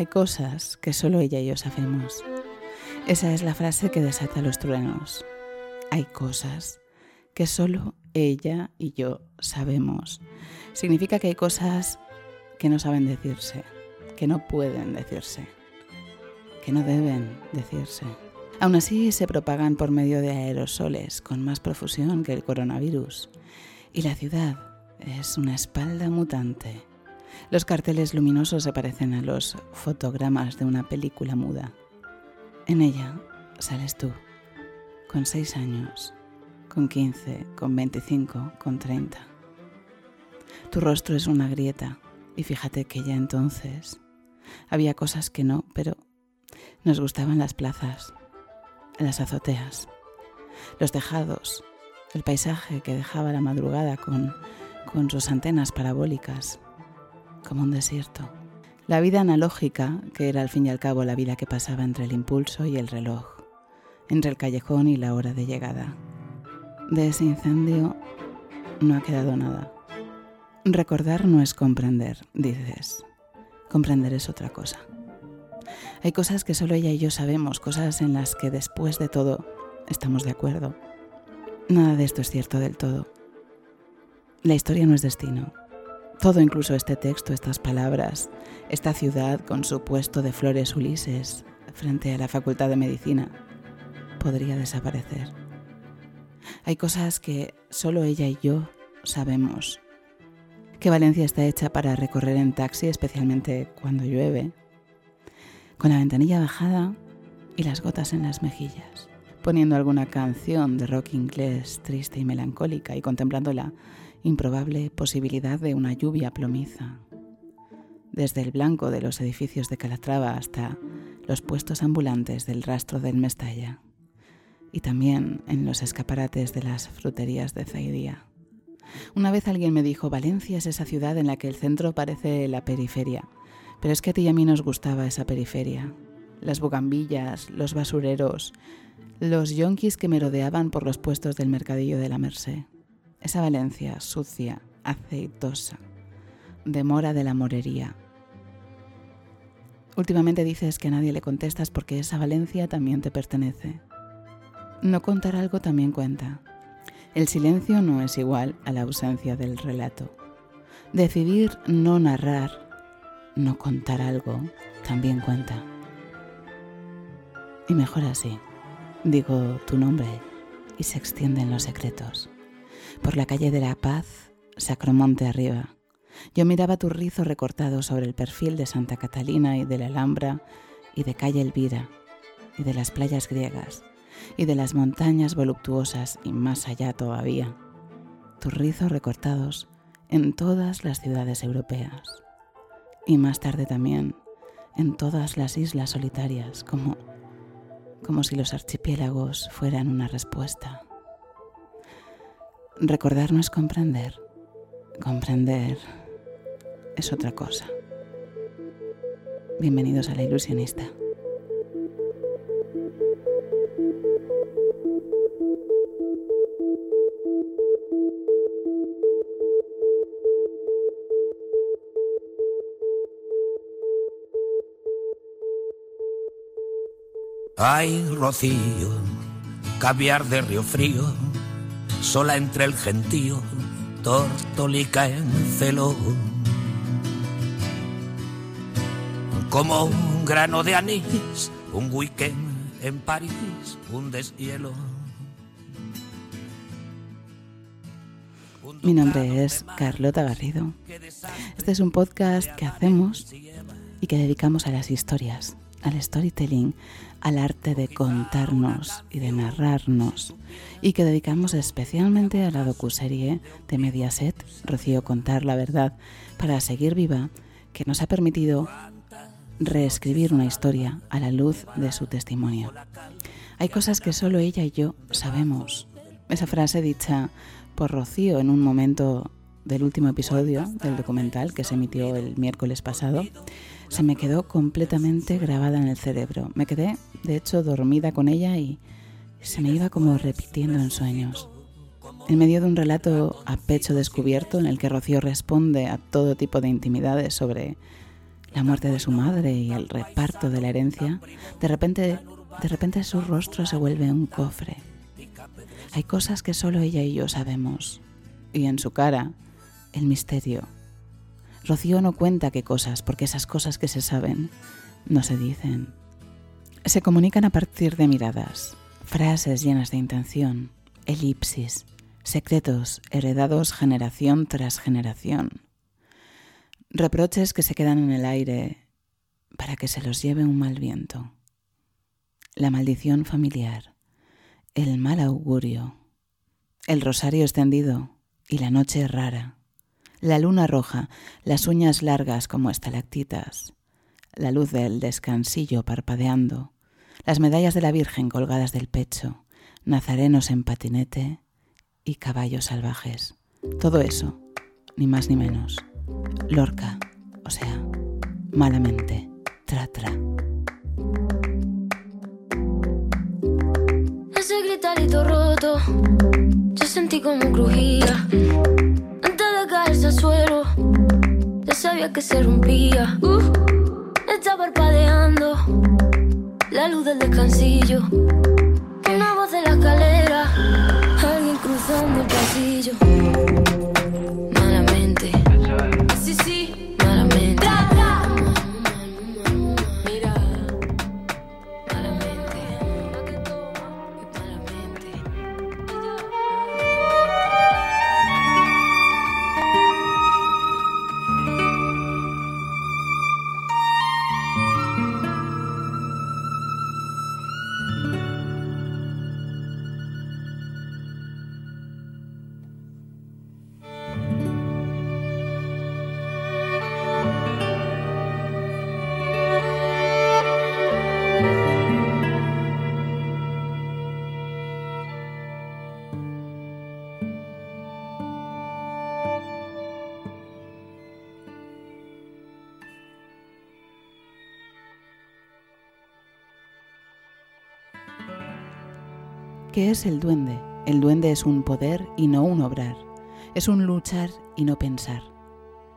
hay cosas que solo ella y yo sabemos. Esa es la frase que desata los truenos. Hay cosas que solo ella y yo sabemos. Significa que hay cosas que no saben decirse, que no pueden decirse, que no deben decirse. Aún así se propagan por medio de aerosoles con más profusión que el coronavirus. Y la ciudad es una espalda mutante. Los carteles luminosos se parecen a los fotogramas de una película muda. En ella sales tú, con seis años, con 15, con 25, con 30. Tu rostro es una grieta y fíjate que ya entonces había cosas que no, pero nos gustaban las plazas, las azoteas, los tejados, el paisaje que dejaba la madrugada con, con sus antenas parabólicas, como un desierto. La vida analógica, que era al fin y al cabo la vida que pasaba entre el impulso y el reloj, entre el callejón y la hora de llegada. De ese incendio no ha quedado nada. Recordar no es comprender, dices. Comprender es otra cosa. Hay cosas que solo ella y yo sabemos, cosas en las que después de todo estamos de acuerdo. Nada de esto es cierto del todo. La historia no es destino. Todo, incluso este texto, estas palabras, esta ciudad con su puesto de flores Ulises frente a la Facultad de Medicina, podría desaparecer. Hay cosas que solo ella y yo sabemos. Que Valencia está hecha para recorrer en taxi, especialmente cuando llueve, con la ventanilla bajada y las gotas en las mejillas, poniendo alguna canción de rock inglés triste y melancólica y contemplando la improbable posibilidad de una lluvia plomiza. Desde el blanco de los edificios de Calatrava hasta los puestos ambulantes del rastro del Mestalla y también en los escaparates de las fruterías de Zaidía. Una vez alguien me dijo, Valencia es esa ciudad en la que el centro parece la periferia, pero es que a ti y a mí nos gustaba esa periferia. Las bugambillas, los basureros, los yonkis que merodeaban por los puestos del mercadillo de la Merced. Esa Valencia sucia, aceitosa, de mora de la morería. Últimamente dices que a nadie le contestas porque esa Valencia también te pertenece. No contar algo también cuenta. El silencio no es igual a la ausencia del relato. Decidir no narrar, no contar algo, también cuenta. Y mejor así. Digo tu nombre y se extienden los secretos. Por la calle de la Paz, Sacromonte arriba. Yo miraba tu rizo recortado sobre el perfil de Santa Catalina y de la Alhambra y de calle Elvira y de las playas griegas y de las montañas voluptuosas y más allá todavía, tus rizos recortados en todas las ciudades europeas y más tarde también en todas las islas solitarias, como, como si los archipiélagos fueran una respuesta. Recordar no es comprender, comprender es otra cosa. Bienvenidos a la ilusionista. Ay, rocío, caviar de río frío, sola entre el gentío, tortolica en celo. Como un grano de anís, un weekend en París, un deshielo. Mi nombre es Carlota Garrido. Este es un podcast que hacemos y que dedicamos a las historias, al storytelling, al arte de contarnos y de narrarnos, y que dedicamos especialmente a la docuserie de Mediaset, Rocío Contar la Verdad, para seguir viva, que nos ha permitido reescribir una historia a la luz de su testimonio. Hay cosas que solo ella y yo sabemos. Esa frase dicha por Rocío en un momento del último episodio del documental que se emitió el miércoles pasado, se me quedó completamente grabada en el cerebro. Me quedé, de hecho, dormida con ella y se me iba como repitiendo en sueños. En medio de un relato a pecho descubierto en el que Rocío responde a todo tipo de intimidades sobre la muerte de su madre y el reparto de la herencia, de repente, de repente su rostro se vuelve un cofre. Hay cosas que solo ella y yo sabemos, y en su cara, el misterio. Rocío no cuenta qué cosas, porque esas cosas que se saben no se dicen. Se comunican a partir de miradas, frases llenas de intención, elipsis, secretos heredados generación tras generación. Reproches que se quedan en el aire para que se los lleve un mal viento. La maldición familiar, el mal augurio, el rosario extendido y la noche rara, la luna roja, las uñas largas como estalactitas, la luz del descansillo parpadeando, las medallas de la Virgen colgadas del pecho, nazarenos en patinete y caballos salvajes. Todo eso, ni más ni menos. Lorca, o sea, malamente, tra tra. Ese gritarito roto, yo sentí como crujía. Ya sabía que se rompía. Uh, está parpadeando la luz del descansillo. ¿Qué es el duende? El duende es un poder y no un obrar. Es un luchar y no pensar.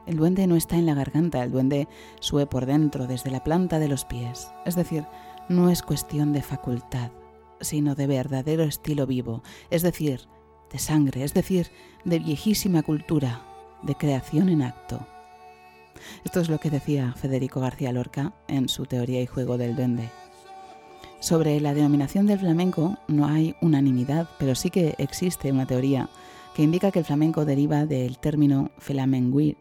El duende no está en la garganta, el duende sube por dentro, desde la planta de los pies. Es decir, no es cuestión de facultad, sino de verdadero estilo vivo, es decir, de sangre, es decir, de viejísima cultura, de creación en acto. Esto es lo que decía Federico García Lorca en su teoría y juego del duende. Sobre la denominación del flamenco no hay unanimidad, pero sí que existe una teoría que indica que el flamenco deriva del término flamenguir,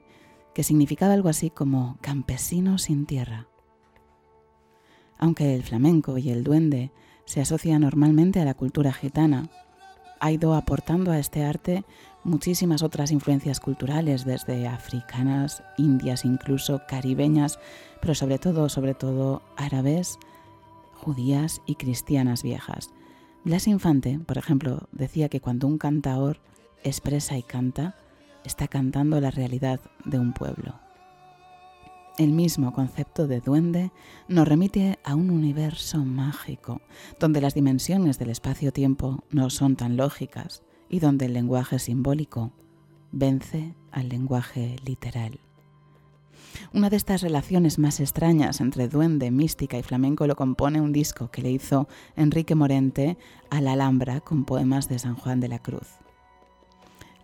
que significaba algo así como campesino sin tierra. Aunque el flamenco y el duende se asocian normalmente a la cultura gitana, ha ido aportando a este arte muchísimas otras influencias culturales, desde africanas, indias, incluso caribeñas, pero sobre todo, sobre todo árabes, judías y cristianas viejas. Blas Infante, por ejemplo, decía que cuando un cantaor expresa y canta, está cantando la realidad de un pueblo. El mismo concepto de duende nos remite a un universo mágico, donde las dimensiones del espacio-tiempo no son tan lógicas y donde el lenguaje simbólico vence al lenguaje literal. Una de estas relaciones más extrañas entre duende, mística y flamenco lo compone un disco que le hizo Enrique Morente a la Alhambra con poemas de San Juan de la Cruz.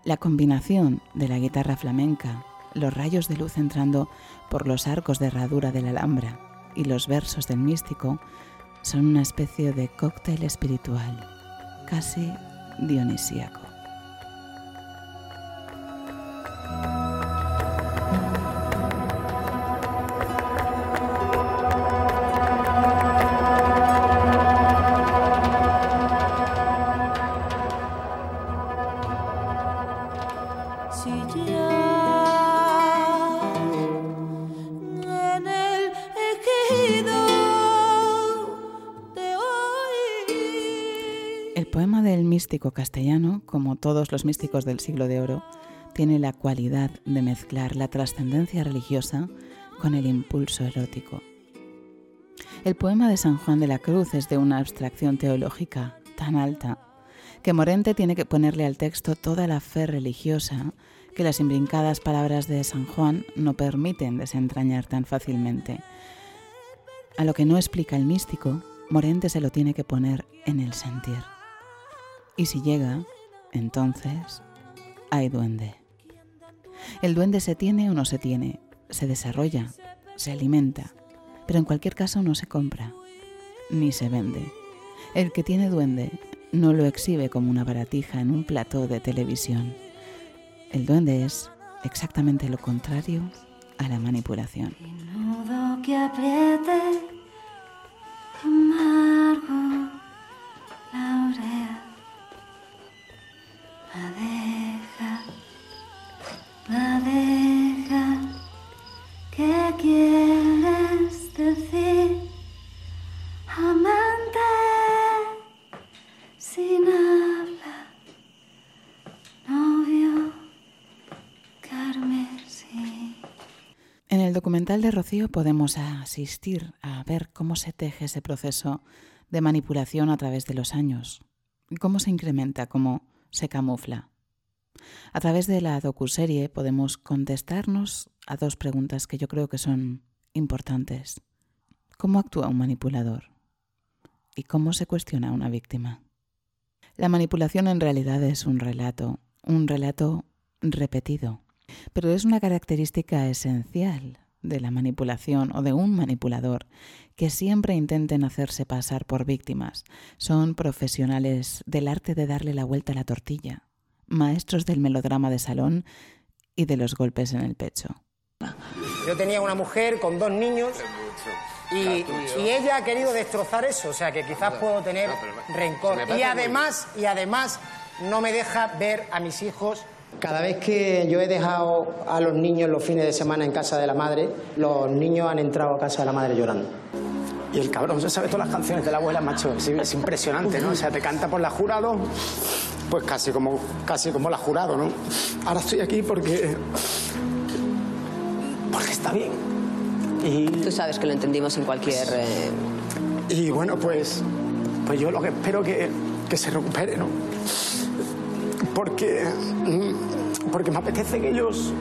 La combinación de la guitarra flamenca, los rayos de luz entrando por los arcos de herradura de la Alhambra y los versos del místico son una especie de cóctel espiritual, casi dionisíaco. Místico castellano, como todos los místicos del siglo de oro, tiene la cualidad de mezclar la trascendencia religiosa con el impulso erótico. El poema de San Juan de la Cruz es de una abstracción teológica tan alta que Morente tiene que ponerle al texto toda la fe religiosa que las imbrincadas palabras de San Juan no permiten desentrañar tan fácilmente. A lo que no explica el místico, Morente se lo tiene que poner en el sentir. Y si llega, entonces hay duende. El duende se tiene o no se tiene, se desarrolla, se alimenta, pero en cualquier caso no se compra, ni se vende. El que tiene duende no lo exhibe como una baratija en un plató de televisión. El duende es exactamente lo contrario a la manipulación. La deja, ¿qué quieres decir, amante, sin habla, novio, carmesí? En el documental de Rocío podemos asistir a ver cómo se teje ese proceso de manipulación a través de los años, cómo se incrementa, cómo se camufla. A través de la docuserie podemos contestarnos a dos preguntas que yo creo que son importantes. ¿Cómo actúa un manipulador? ¿Y cómo se cuestiona una víctima? La manipulación en realidad es un relato, un relato repetido, pero es una característica esencial de la manipulación o de un manipulador que siempre intenten hacerse pasar por víctimas. Son profesionales del arte de darle la vuelta a la tortilla, maestros del melodrama de salón y de los golpes en el pecho. Yo tenía una mujer con dos niños y, y ella ha querido destrozar eso, o sea que quizás puedo tener rencor. Y además, y además no me deja ver a mis hijos. Cada vez que yo he dejado a los niños los fines de semana en casa de la madre, los niños han entrado a casa de la madre llorando. Y el cabrón se sabe todas las canciones de la abuela, macho. Es, es impresionante, ¿no? O sea, te canta por la jurado, pues casi como, casi como la jurado, ¿no? Ahora estoy aquí porque. porque está bien. Y, Tú sabes que lo entendimos en cualquier... eh, y bueno, pues. pues yo lo que espero que, que se recupere, ¿no? Porque. mm, porque me apetece que ellos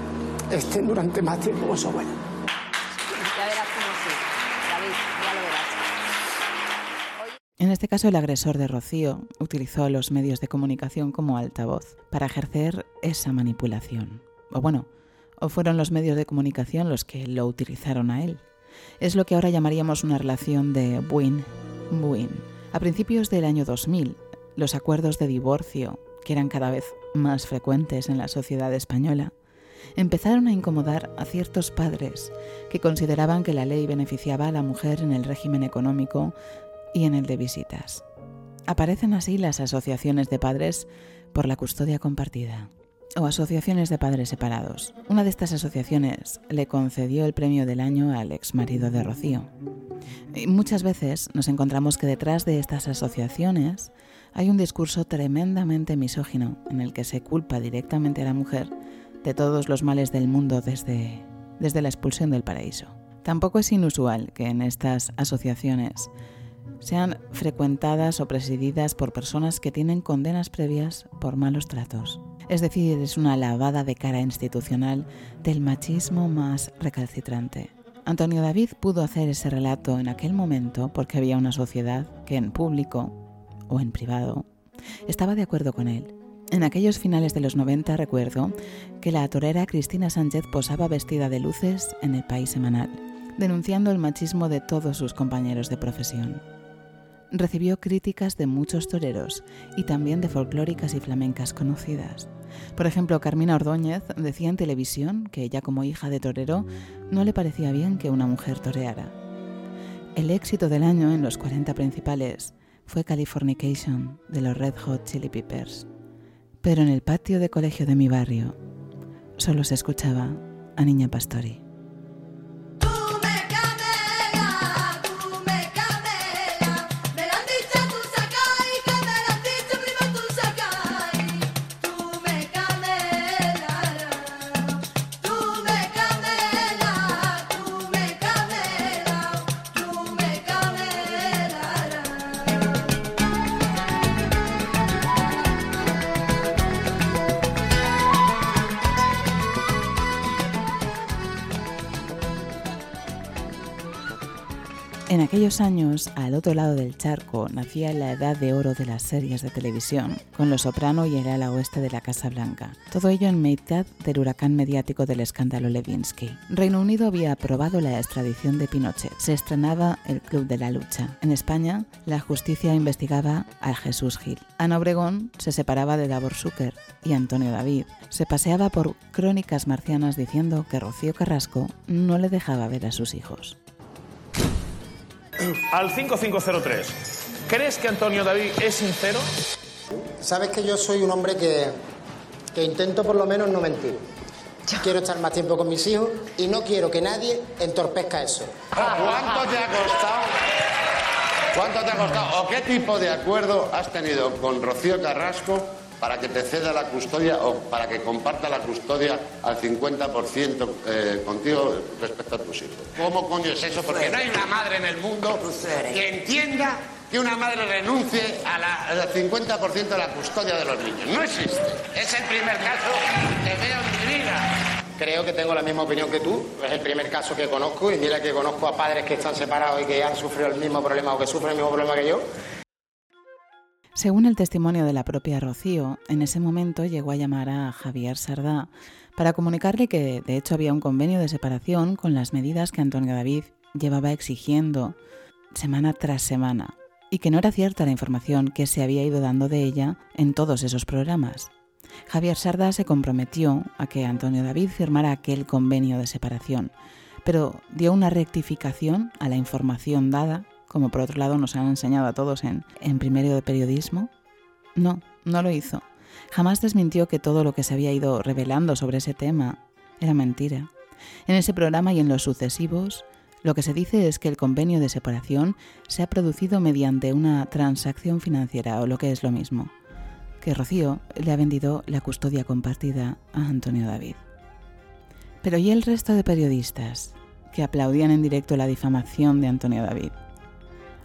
estén durante más tiempo con su abuela. Ya verás cómo sí. David, ya lo verás. En este caso, el agresor de Rocío utilizó los medios de comunicación como altavoz para ejercer esa manipulación. O bueno, o fueron los medios de comunicación los que lo utilizaron a él. Es lo que ahora llamaríamos una relación de win-win. A principios del año 2000, los acuerdos de divorcio, que eran cada vez más frecuentes en la sociedad española, empezaron a incomodar a ciertos padres que consideraban que la ley beneficiaba a la mujer en el régimen económico y en el de visitas. Aparecen así las asociaciones de padres por la custodia compartida o asociaciones de padres separados. Una de estas asociaciones le concedió el premio del año al ex marido de Rocío. Y muchas veces nos encontramos que detrás de estas asociaciones hay un discurso tremendamente misógino en el que se culpa directamente a la mujer de todos los males del mundo desde, desde la expulsión del paraíso. Tampoco es inusual que en estas asociaciones sean frecuentadas o presididas por personas que tienen condenas previas por malos tratos. Es decir, es una lavada de cara institucional del machismo más recalcitrante. Antonio David pudo hacer ese relato en aquel momento porque había una sociedad que en público o en privado estaba de acuerdo con él. En aquellos finales de los 90 recuerdo que la torera Cristina Sánchez posaba vestida de luces en el país semanal, denunciando el machismo de todos sus compañeros de profesión. Recibió críticas de muchos toreros y también de folclóricas y flamencas conocidas. Por ejemplo, Carmina Ordóñez decía en televisión que ella como hija de torero no le parecía bien que una mujer toreara. El éxito del año en los 40 principales fue Californication de los Red Hot Chili Peppers. Pero en el patio de colegio de mi barrio solo se escuchaba a Niña Pastori. Años, al otro lado del charco, nacía la edad de oro de las series de televisión, con Los Soprano y el ala oeste de la Casa Blanca. Todo ello en mitad del huracán mediático del escándalo Levinsky. Reino Unido había aprobado la extradición de Pinochet. Se estrenaba el Club de la Lucha. En España, la justicia investigaba a Jesús Gil. Ana Obregón se separaba de Davor Zucker y Antonio David se paseaba por crónicas marcianas diciendo que Rocío Carrasco no le dejaba ver a sus hijos. Al 5503. ¿Crees que Antonio David es sincero? Sabes que yo soy un hombre que, que intento por lo menos no mentir. Quiero estar más tiempo con mis hijos y no quiero que nadie entorpezca eso. ¿Cuánto te ha costado? ¿Cuánto te ha costado? ¿O qué tipo de acuerdo has tenido con Rocío Carrasco para que te ceda la custodia o para que comparta la custodia al 50% eh, contigo respecto a tus hijos? ¿Cómo coño es eso? Porque no hay una madre en el mundo que entienda que una madre renuncie a la- al 50% de la custodia de los niños. No existe. Es el primer caso que veo en mi vida. Creo que tengo la misma opinión que tú. Es el primer caso que conozco y mira que conozco a padres que están separados y que han sufrido el mismo problema o que sufren el mismo problema que yo. Según el testimonio de la propia Rocío, en ese momento llegó a llamar a Javier Sardá para comunicarle que de hecho había un convenio de separación con las medidas que Antonio David llevaba exigiendo semana tras semana y que no era cierta la información que se había ido dando de ella en todos esos programas. Javier Sardá se comprometió a que Antonio David firmara aquel convenio de separación, pero dio una rectificación a la información dada, como por otro lado nos han enseñado a todos en, en primero de periodismo. No, no lo hizo. Jamás desmintió que todo lo que se había ido revelando sobre ese tema era mentira. En ese programa y en los sucesivos, lo que se dice es que el convenio de separación se ha producido mediante una transacción financiera o lo que es lo mismo, que Rocío le ha vendido la custodia compartida a Antonio David. Pero ¿y el resto de periodistas que aplaudían en directo la difamación de Antonio David?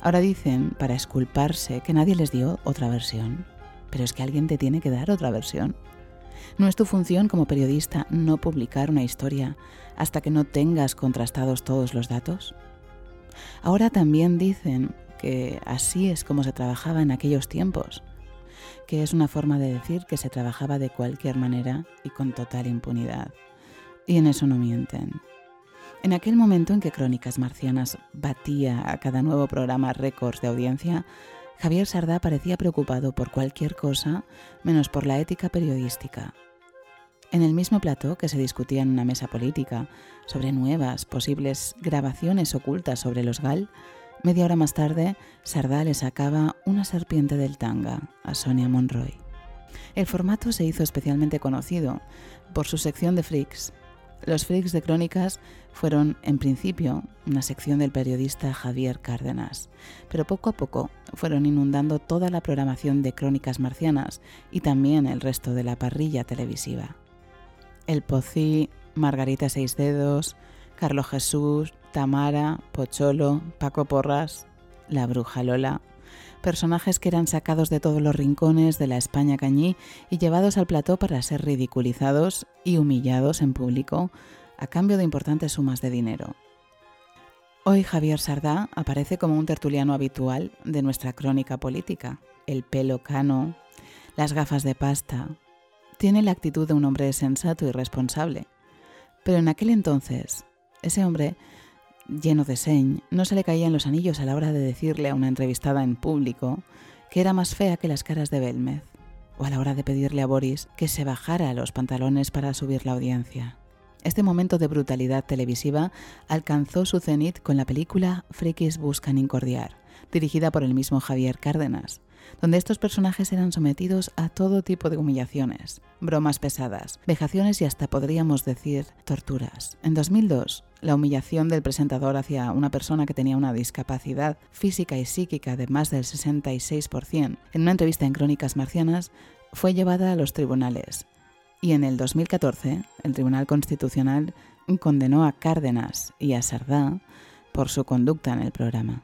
Ahora dicen, para esculparse, que nadie les dio otra versión. Pero es que alguien te tiene que dar otra versión. ¿No es tu función como periodista no publicar una historia hasta que no tengas contrastados todos los datos? Ahora también dicen que así es como se trabajaba en aquellos tiempos, que es una forma de decir que se trabajaba de cualquier manera y con total impunidad. Y en eso no mienten. En aquel momento en que Crónicas Marcianas batía a cada nuevo programa récords de audiencia, Javier Sardá parecía preocupado por cualquier cosa menos por la ética periodística. En el mismo plató que se discutía en una mesa política sobre nuevas posibles grabaciones ocultas sobre los GAL, media hora más tarde Sardá le sacaba una serpiente del tanga a Sonia Monroy. El formato se hizo especialmente conocido por su sección de freaks. Los freaks de crónicas fueron, en principio, una sección del periodista Javier Cárdenas, pero poco a poco fueron inundando toda la programación de crónicas marcianas y también el resto de la parrilla televisiva. El Pocí, Margarita Seis Dedos, Carlos Jesús, Tamara, Pocholo, Paco Porras, la Bruja Lola, personajes que eran sacados de todos los rincones de la España cañí y llevados al plató para ser ridiculizados y humillados en público a cambio de importantes sumas de dinero. Hoy Javier Sardá aparece como un tertuliano habitual de nuestra crónica política. El pelo cano, las gafas de pasta. Tiene la actitud de un hombre sensato y responsable. Pero en aquel entonces, ese hombre, lleno de señ, no se le caían los anillos a la hora de decirle a una entrevistada en público que era más fea que las caras de Belmez, o a la hora de pedirle a Boris que se bajara los pantalones para subir la audiencia. Este momento de brutalidad televisiva alcanzó su cenit con la película Frikis buscan incordiar, dirigida por el mismo Javier Cárdenas, donde estos personajes eran sometidos a todo tipo de humillaciones, bromas pesadas, vejaciones y hasta podríamos decir torturas. En 2002, la humillación del presentador hacia una persona que tenía una discapacidad física y psíquica de más del 66%, en una entrevista en Crónicas Marcianas, fue llevada a los tribunales. Y en el 2014, el Tribunal Constitucional condenó a Cárdenas y a Sardá por su conducta en el programa.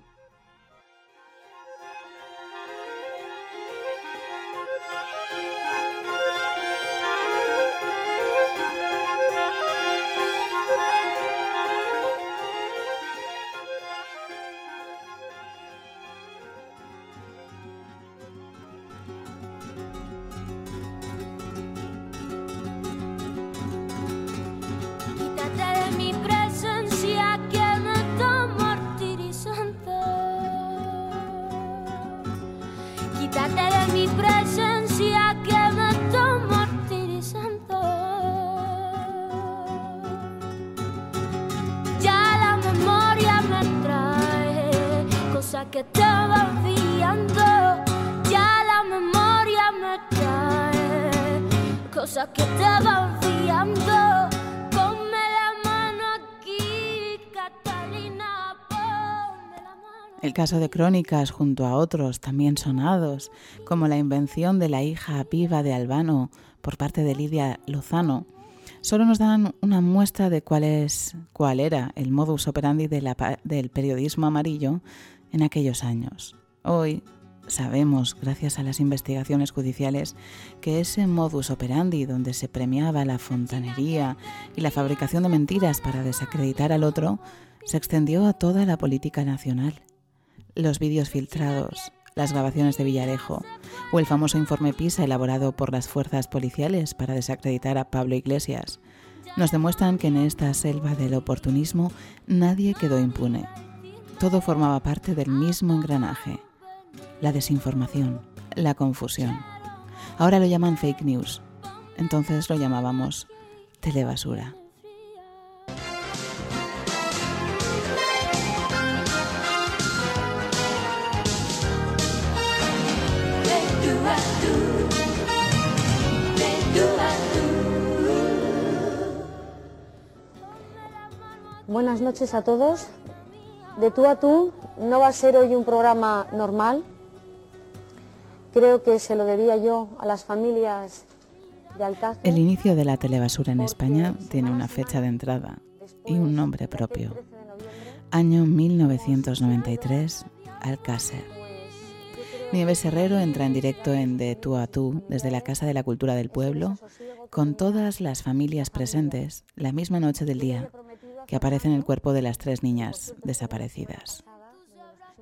Caso de Crónicas junto a otros también sonados, como la invención de la hija viva de Albano por parte de Lidia Lozano, solo nos dan una muestra de cuál, es, cuál era el modus operandi de la del periodismo amarillo en aquellos años. Hoy sabemos, gracias a las investigaciones judiciales, que ese modus operandi donde se premiaba la fontanería y la fabricación de mentiras para desacreditar al otro, se extendió a toda la política nacional los vídeos filtrados, las grabaciones de Villarejo o el famoso informe PISA elaborado por las fuerzas policiales para desacreditar a Pablo Iglesias, nos demuestran que en esta selva del oportunismo nadie quedó impune. Todo formaba parte del mismo engranaje, la desinformación, la confusión. Ahora lo llaman fake news, entonces lo llamábamos telebasura. Buenas noches a todos. De tú a tú no va a ser hoy un programa normal. Creo que se lo debía yo a las familias de Alcácer. El inicio de la telebasura en España tiene una fecha de entrada y un nombre propio. Año 1993, Alcácer. Nieves Herrero entra en directo en De tú a tú desde la Casa de la Cultura del Pueblo con todas las familias presentes la misma noche del día que aparece en el cuerpo de las tres niñas desaparecidas.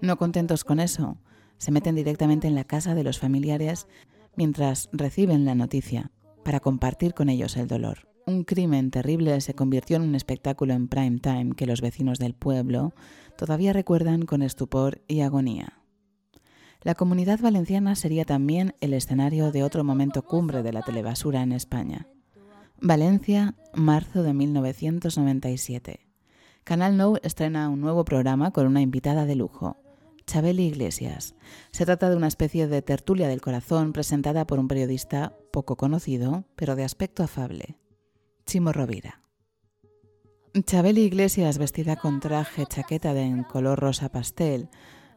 No contentos con eso, se meten directamente en la casa de los familiares mientras reciben la noticia para compartir con ellos el dolor. Un crimen terrible se convirtió en un espectáculo en prime time que los vecinos del pueblo todavía recuerdan con estupor y agonía. La comunidad valenciana sería también el escenario de otro momento cumbre de la telebasura en España. Valencia, marzo de 1997. Canal Nou estrena un nuevo programa con una invitada de lujo, Chabeli Iglesias. Se trata de una especie de tertulia del corazón presentada por un periodista poco conocido, pero de aspecto afable, Chimo Rovira. Chabeli Iglesias, vestida con traje chaqueta de en color rosa pastel,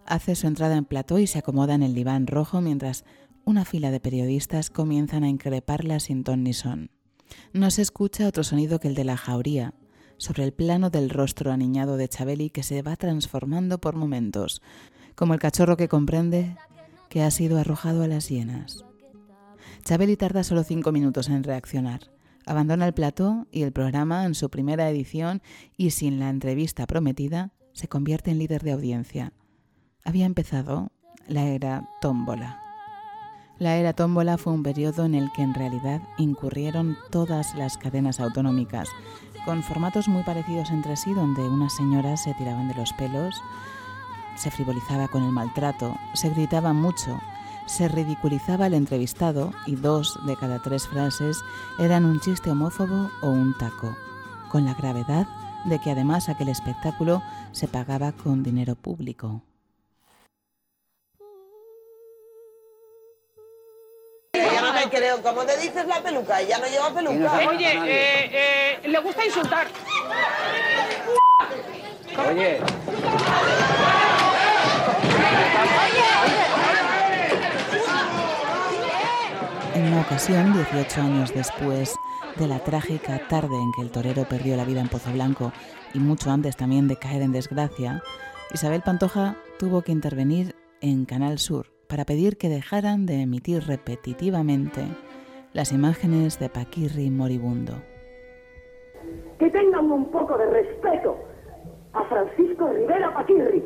hace su entrada en plató y se acomoda en el diván rojo mientras una fila de periodistas comienzan a increparla sin ton ni son. No se escucha otro sonido que el de la jauría, sobre el plano del rostro aniñado de Chabeli que se va transformando por momentos, como el cachorro que comprende que ha sido arrojado a las hienas. Chabeli tarda solo cinco minutos en reaccionar. Abandona el plató y el programa en su primera edición y sin la entrevista prometida se convierte en líder de audiencia. Había empezado la era tómbola. La era tómbola fue un periodo en el que en realidad incurrieron todas las cadenas autonómicas, con formatos muy parecidos entre sí, donde unas señoras se tiraban de los pelos, se frivolizaba con el maltrato, se gritaba mucho, se ridiculizaba al entrevistado y dos de cada tres frases eran un chiste homófobo o un taco, con la gravedad de que además aquel espectáculo se pagaba con dinero público. Me creo. ¿Cómo te dices la peluca? Ella no lleva peluca. Oye, eh, eh, le gusta insultar. Oye, En una ocasión, 18 años después de la trágica tarde en que el torero perdió la vida en Pozo Blanco y mucho antes también de caer en desgracia, Isabel Pantoja tuvo que intervenir en Canal Sur para pedir que dejaran de emitir repetitivamente las imágenes de Paquirri moribundo. que tengan un poco de respeto a Francisco Rivera Paquirri,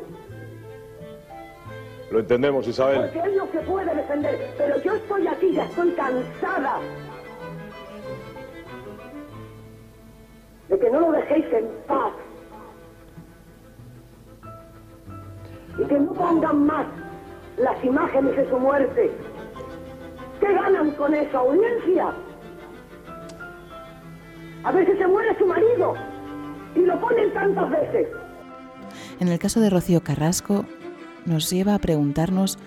Lo entendemos, Isabel. porque él no se puede defender, pero yo estoy aquí, ya estoy cansada de que no lo dejéis en paz y que no pongan más las imágenes de su muerte. ¿Qué ganan con esa audiencia? A veces se muere su marido y lo ponen tantas veces. En el caso de Rocío Carrasco, nos lleva a preguntarnos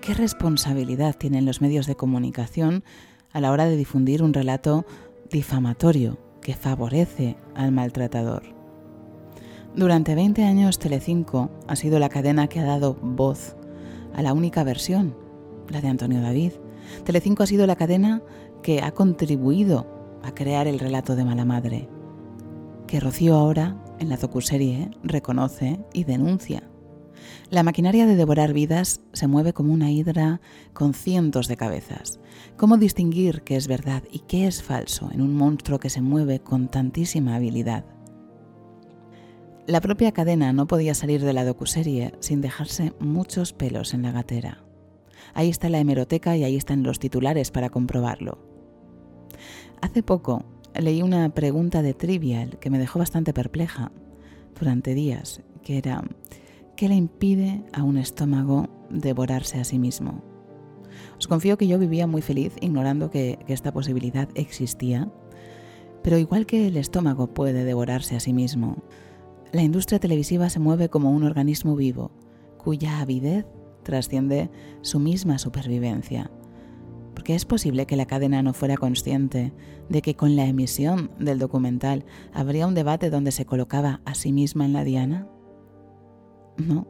qué responsabilidad tienen los medios de comunicación a la hora de difundir un relato difamatorio que favorece al maltratador. Durante 20 años Telecinco ha sido la cadena que ha dado voz a la única versión, la de Antonio David. Telecinco ha sido la cadena que ha contribuido a crear el relato de mala madre, que Rocío ahora, en la docuserie, reconoce y denuncia. La maquinaria de devorar vidas se mueve como una hidra con cientos de cabezas. ¿Cómo distinguir qué es verdad y qué es falso en un monstruo que se mueve con tantísima habilidad? La propia cadena no podía salir de la docuserie sin dejarse muchos pelos en la gatera. Ahí está la hemeroteca y ahí están los titulares para comprobarlo. Hace poco leí una pregunta de Trivial que me dejó bastante perpleja durante días, que era ¿qué le impide a un estómago devorarse a sí mismo? Os confío que yo vivía muy feliz ignorando que, que esta posibilidad existía, pero igual que el estómago puede devorarse a sí mismo, la industria televisiva se mueve como un organismo vivo, cuya avidez trasciende su misma supervivencia. Porque es posible que la cadena no fuera consciente de que con la emisión del documental habría un debate donde se colocaba a sí misma en la diana. No,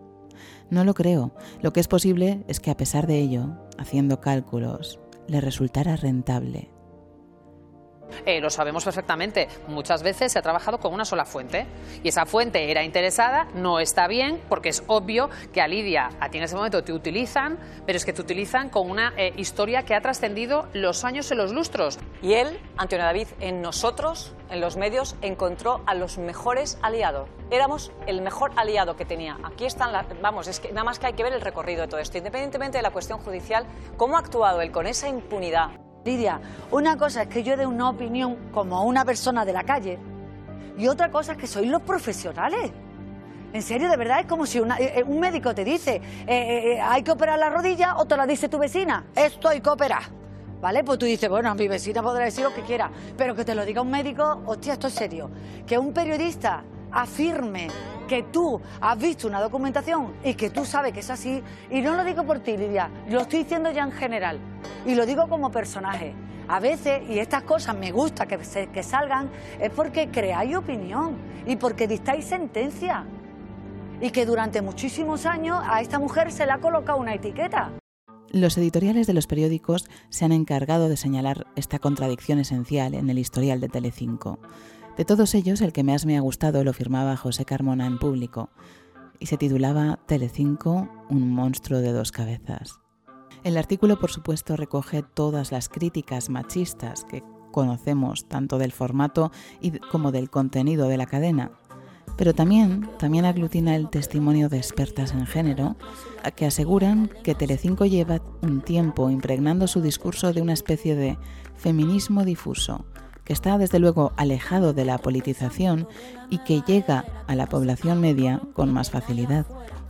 no lo creo. Lo que es posible es que a pesar de ello, haciendo cálculos, le resultara rentable eh, lo sabemos perfectamente. Muchas veces se ha trabajado con una sola fuente y esa fuente era interesada, no está bien, porque es obvio que a Lidia a ti en ese momento te utilizan, pero es que te utilizan con una eh, historia que ha trascendido los años y los lustros. Y él, Antonio David, en nosotros, en los medios, encontró a los mejores aliados. Éramos el mejor aliado que tenía. Aquí están, las, vamos, es que nada más que hay que ver el recorrido de todo esto. Independientemente de la cuestión judicial, cómo ha actuado él con esa impunidad. Lidia, una cosa es que yo dé una opinión como una persona de la calle y otra cosa es que sois los profesionales. En serio, de verdad es como si una- eh, un médico te dice eh, eh, hay que operar la rodilla o te la dice tu vecina, esto hay que operar. ¿Vale? Pues tú dices, bueno, mi vecina podrá decir lo que quiera, pero que te lo diga un médico, hostia, esto es serio. Que un periodista afirme que tú has visto una documentación y que tú sabes que es así, y no lo digo por ti, Lidia, lo estoy diciendo ya en general, y lo digo como personaje. A veces, y estas cosas me gusta que, se- que salgan, es porque creáis opinión y porque dictáis sentencia. Y que durante muchísimos años a esta mujer se le ha colocado una etiqueta. Los editoriales de los periódicos se han encargado de señalar esta contradicción esencial en el historial de Telecinco. De todos ellos, el que más me ha gustado lo firmaba José Carmona en público y se titulaba Telecinco, un monstruo de dos cabezas. El artículo, por supuesto, recoge todas las críticas machistas que conocemos tanto del formato y como del contenido de la cadena, pero también, también aglutina el testimonio de expertas en género que aseguran que Telecinco lleva un tiempo impregnando su discurso de una especie de feminismo difuso, que está desde luego alejado de la politización y que llega a la población media con más facilidad.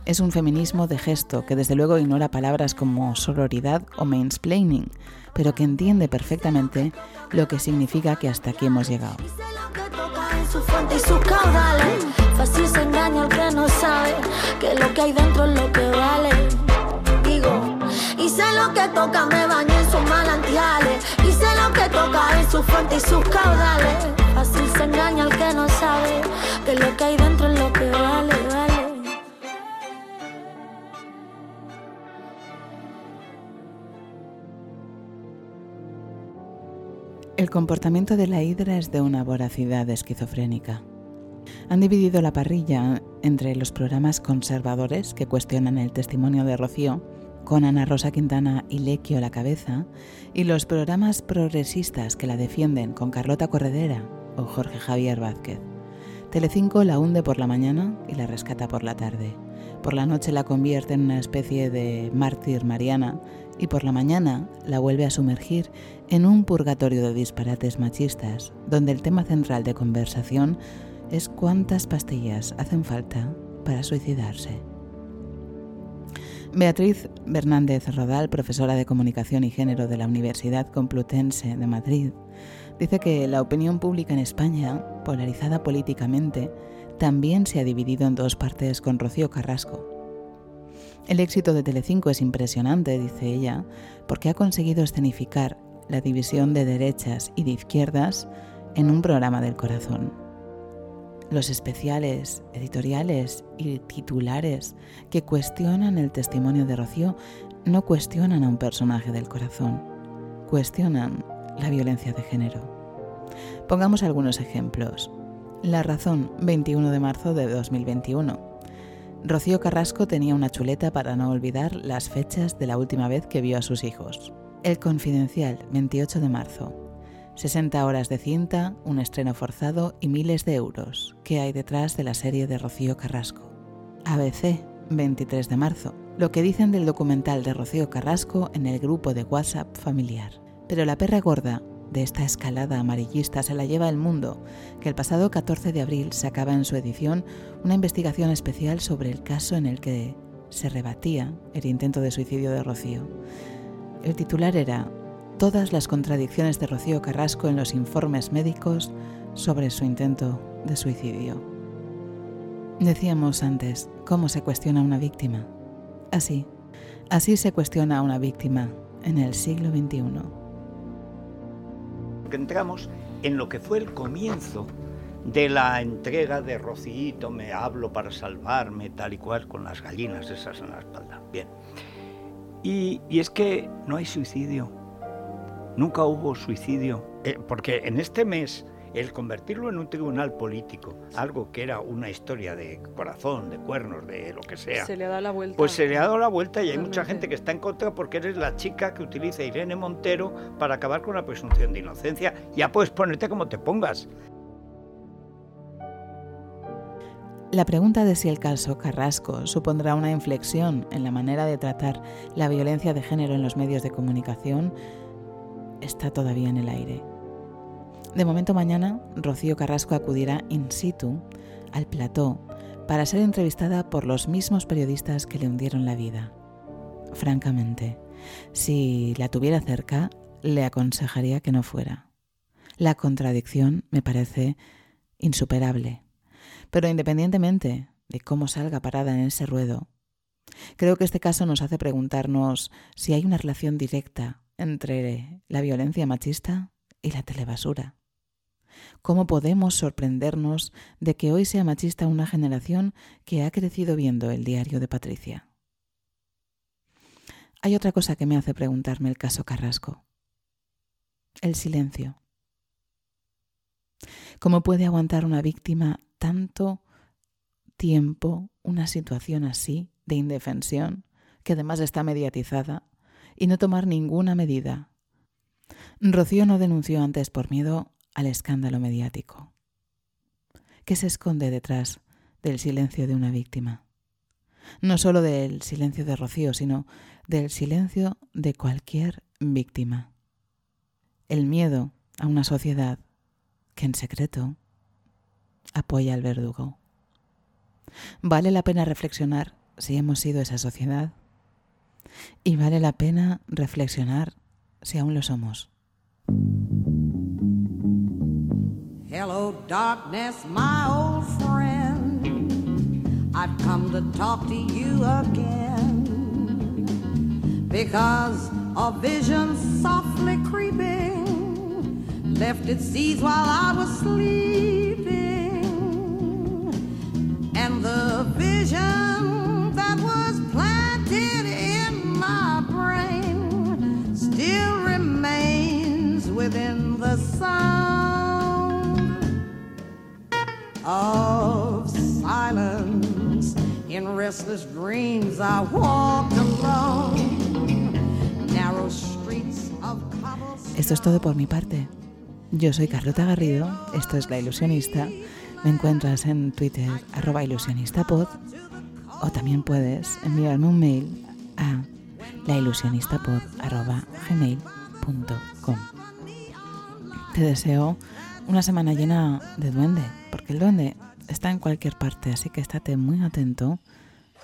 Es un feminismo de gesto que desde luego ignora palabras como sororidad o mansplaining, pero que entiende perfectamente lo que significa que hasta aquí hemos llegado. y sé lo que toca, me baño en sus. Fácil se engaña al que no sabe que lo que hay dentro es lo que vale, vale. El comportamiento de la hidra es de una voracidad esquizofrénica. Han dividido la parrilla entre los programas conservadores que cuestionan el testimonio de Rocío, con Ana Rosa Quintana y Lequio a la cabeza, y los programas progresistas que la defienden con Carlota Corredera o Jorge Javier Vázquez. Telecinco la hunde por la mañana y la rescata por la tarde. Por la noche la convierte en una especie de mártir mariana y por la mañana la vuelve a sumergir en un purgatorio de disparates machistas, donde el tema central de conversación es cuántas pastillas hacen falta para suicidarse. Beatriz Bernández Rodal, profesora de Comunicación y Género de la Universidad Complutense de Madrid, dice que la opinión pública en España, polarizada políticamente, también se ha dividido en dos partes con Rocío Carrasco. El éxito de Telecinco es impresionante, dice ella, porque ha conseguido escenificar la división de derechas y de izquierdas en un programa del corazón. Los especiales, editoriales y titulares que cuestionan el testimonio de Rocío no cuestionan a un personaje del corazón, cuestionan la violencia de género. Pongamos algunos ejemplos. La razón, 21 de marzo de 2021. Rocío Carrasco tenía una chuleta para no olvidar las fechas de la última vez que vio a sus hijos. El Confidencial, 28 de marzo. 60 horas de cinta, un estreno forzado y miles de euros. ¿Qué hay detrás de la serie de Rocío Carrasco? ABC, 23 de marzo. Lo que dicen del documental de Rocío Carrasco en el grupo de WhatsApp familiar. Pero la perra gorda de esta escalada amarillista se la lleva el mundo, que el pasado 14 de abril sacaba en su edición una investigación especial sobre el caso en el que se rebatía el intento de suicidio de Rocío. El titular era Todas las contradicciones de Rocío Carrasco en los informes médicos sobre su intento de suicidio. Decíamos antes, ¿cómo se cuestiona una víctima? Así, así se cuestiona a una víctima en el siglo XXI. entramos en lo que fue el comienzo de la entrega de Rocío, me hablo para salvarme, tal y cual, con las gallinas esas en la espalda. Bien. Y, y es que no hay suicidio. Nunca hubo suicidio. Eh, porque en este mes, el convertirlo en un tribunal político, algo que era una historia de corazón, de cuernos, de lo que sea, Se le ha dado la vuelta. pues se le ha dado la vuelta y hay mucha gente que está en contra porque eres la chica que utiliza Irene Montero para acabar con la presunción de inocencia. Ya puedes ponerte como te pongas. La pregunta de si el caso Carrasco supondrá una inflexión en la manera de tratar la violencia de género en los medios de comunicación está todavía en el aire. De momento mañana, Rocío Carrasco acudirá in situ al plató para ser entrevistada por los mismos periodistas que le hundieron la vida. Francamente, si la tuviera cerca, le aconsejaría que no fuera. La contradicción me parece insuperable. Pero independientemente de cómo salga parada en ese ruedo, creo que este caso nos hace preguntarnos si hay una relación directa entre la violencia machista y la telebasura. ¿Cómo podemos sorprendernos de que hoy sea machista una generación que ha crecido viendo el diario de Patricia? Hay otra cosa que me hace preguntarme el caso Carrasco. El silencio. ¿Cómo puede aguantar una víctima tanto tiempo una situación así de indefensión, que además está mediatizada, y no tomar ninguna medida? Rocío no denunció antes por miedo al escándalo mediático. ¿Qué se esconde detrás del silencio de una víctima? No solo del silencio de Rocío, sino del silencio de cualquier víctima. El miedo a una sociedad que en secreto apoya al verdugo. Vale la pena reflexionar si hemos sido esa sociedad y vale la pena reflexionar si aún lo somos. Hello, darkness, my old friend. I've come to talk to you again because a vision softly creeping left its seeds while I was sleeping, Esto es todo por mi parte. Yo soy Carlota Garrido, esto es La Ilusionista. Me encuentras en Twitter, arroba ilusionistapod, o también puedes enviarme un mail a lailusionistapod, arroba gmail.com. Te deseo una semana llena de duende, porque el duende está en cualquier parte, así que estate muy atento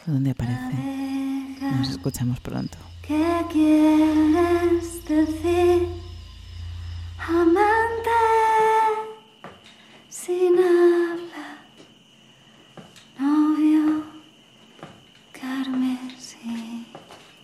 a donde aparece. Nos escuchamos pronto. ¿Qué quieres decir, amante sin habla, novio, Carmen.